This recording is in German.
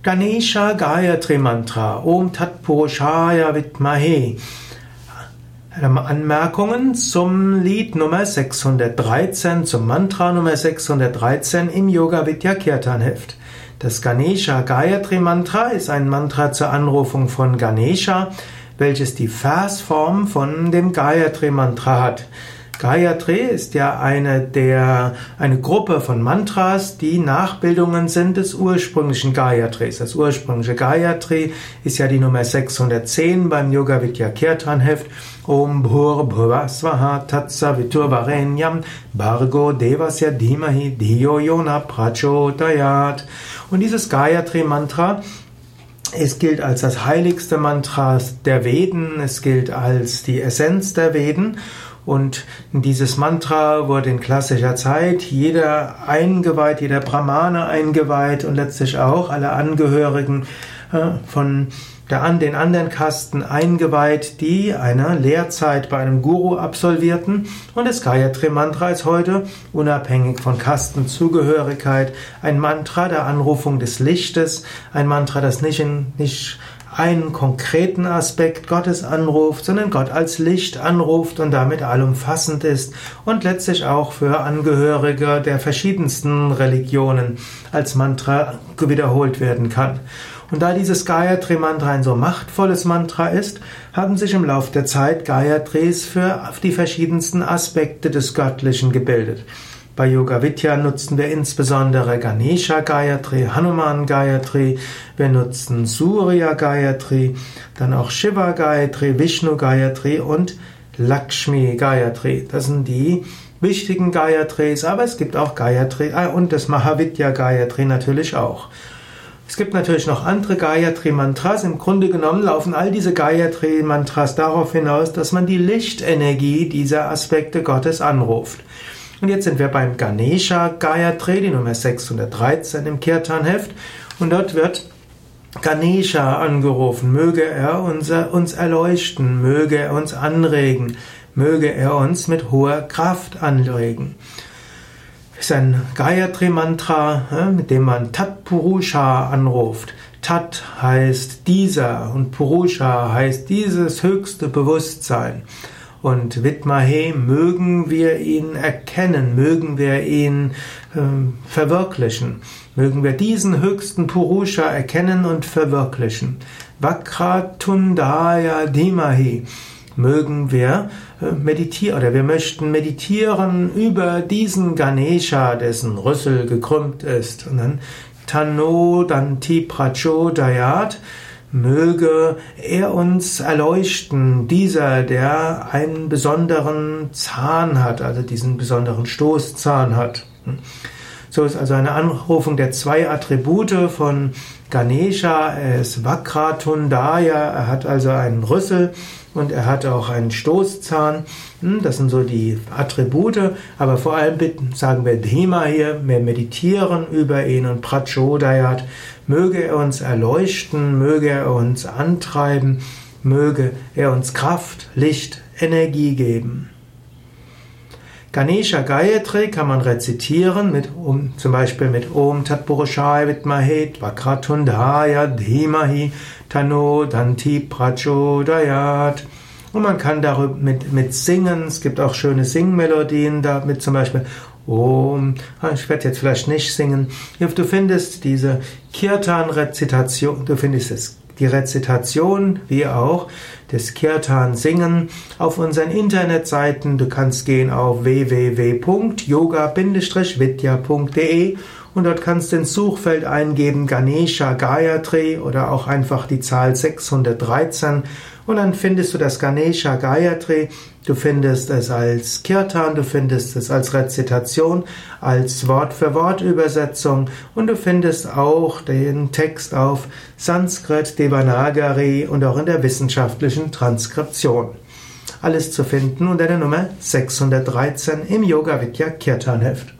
Ganesha Gayatri Mantra Om Tat Purushaya Vidmahe Anmerkungen zum Lied Nummer 613, zum Mantra Nummer 613 im Yoga Vidya Kirtan Heft. Das Ganesha Gayatri Mantra ist ein Mantra zur Anrufung von Ganesha, welches die Versform von dem Gayatri Mantra hat. Gayatri ist ja eine der, eine Gruppe von Mantras, die Nachbildungen sind des ursprünglichen Gayatris. Das ursprüngliche Gayatri ist ja die Nummer 610 beim Yoga Vidya Kirtan Heft. Om Bhur Bhuva Swaha Tatsa Viturvarenyam Bargo Devasya Dhimahi Dhiyo Yona Prachodayat. Und dieses Gayatri Mantra es gilt als das heiligste Mantra der Veden, es gilt als die Essenz der Veden und dieses Mantra wurde in klassischer Zeit jeder eingeweiht, jeder Brahmane eingeweiht und letztlich auch alle Angehörigen äh, von der an den anderen Kasten eingeweiht, die eine Lehrzeit bei einem Guru absolvierten. Und das Gayatri Mantra ist heute, unabhängig von Kastenzugehörigkeit, ein Mantra der Anrufung des Lichtes, ein Mantra, das nicht, in, nicht einen konkreten Aspekt Gottes anruft, sondern Gott als Licht anruft und damit allumfassend ist und letztlich auch für Angehörige der verschiedensten Religionen als Mantra wiederholt werden kann. Und da dieses Gayatri Mantra ein so machtvolles Mantra ist, haben sich im Laufe der Zeit Gayatris für die verschiedensten Aspekte des Göttlichen gebildet. Bei Yoga Vidya nutzen wir insbesondere Ganesha Gayatri, Hanuman Gayatri, wir nutzen Surya Gayatri, dann auch Shiva Gayatri, Vishnu Gayatri und Lakshmi Gayatri. Das sind die wichtigen Gayatris, aber es gibt auch Gayatri ah, und das Mahavidya Gayatri natürlich auch. Es gibt natürlich noch andere Gayatri-Mantras. Im Grunde genommen laufen all diese Gayatri-Mantras darauf hinaus, dass man die Lichtenergie dieser Aspekte Gottes anruft. Und jetzt sind wir beim Ganesha Gayatri, die Nummer 613 im Kirtan-Heft. Und dort wird Ganesha angerufen. Möge er unser, uns erleuchten, möge er uns anregen, möge er uns mit hoher Kraft anregen. Das ist ein Gayatri-Mantra, mit dem man Tat Purusha anruft. Tat heißt dieser und Purusha heißt dieses höchste Bewusstsein. Und Vidmahe mögen wir ihn erkennen, mögen wir ihn äh, verwirklichen, mögen wir diesen höchsten Purusha erkennen und verwirklichen. Vakratundaya Dimahi mögen wir äh, meditieren oder wir möchten meditieren über diesen Ganesha, dessen Rüssel gekrümmt ist. Und dann Tano Danti Prachodayat Möge er uns erleuchten, dieser, der einen besonderen Zahn hat, also diesen besonderen Stoßzahn hat. So ist also eine Anrufung der zwei Attribute von Ganesha. Er ist Vakratundaya, er hat also einen Rüssel und er hat auch einen Stoßzahn. Hm, das sind so die Attribute, aber vor allem sagen wir Dhema hier, wir meditieren über ihn und Prachodayat. Möge er uns erleuchten, möge er uns antreiben, möge er uns Kraft, Licht, Energie geben. Ganesha Gayatri kann man rezitieren mit um, zum Beispiel mit Om Tat Purushaya Vidmahe Vakratundaya Dhimahi Tano Danti Prachodayat. Und man kann darüber mit, mit singen. Es gibt auch schöne Singmelodien, damit zum Beispiel Om. Ah, ich werde jetzt vielleicht nicht singen. Du findest diese Kirtan-Rezitation, du findest es die Rezitation wie auch das Kirtan singen auf unseren Internetseiten. Du kannst gehen auf www.yoga-vidya.de und dort kannst du ins Suchfeld eingeben Ganesha Gayatri oder auch einfach die Zahl 613 und dann findest du das Ganesha Gayatri, du findest es als Kirtan, du findest es als Rezitation, als Wort-für-Wort-Übersetzung und du findest auch den Text auf Sanskrit, Devanagari und auch in der wissenschaftlichen Transkription. Alles zu finden unter der Nummer 613 im Yoga Vidya Kirtan Heft.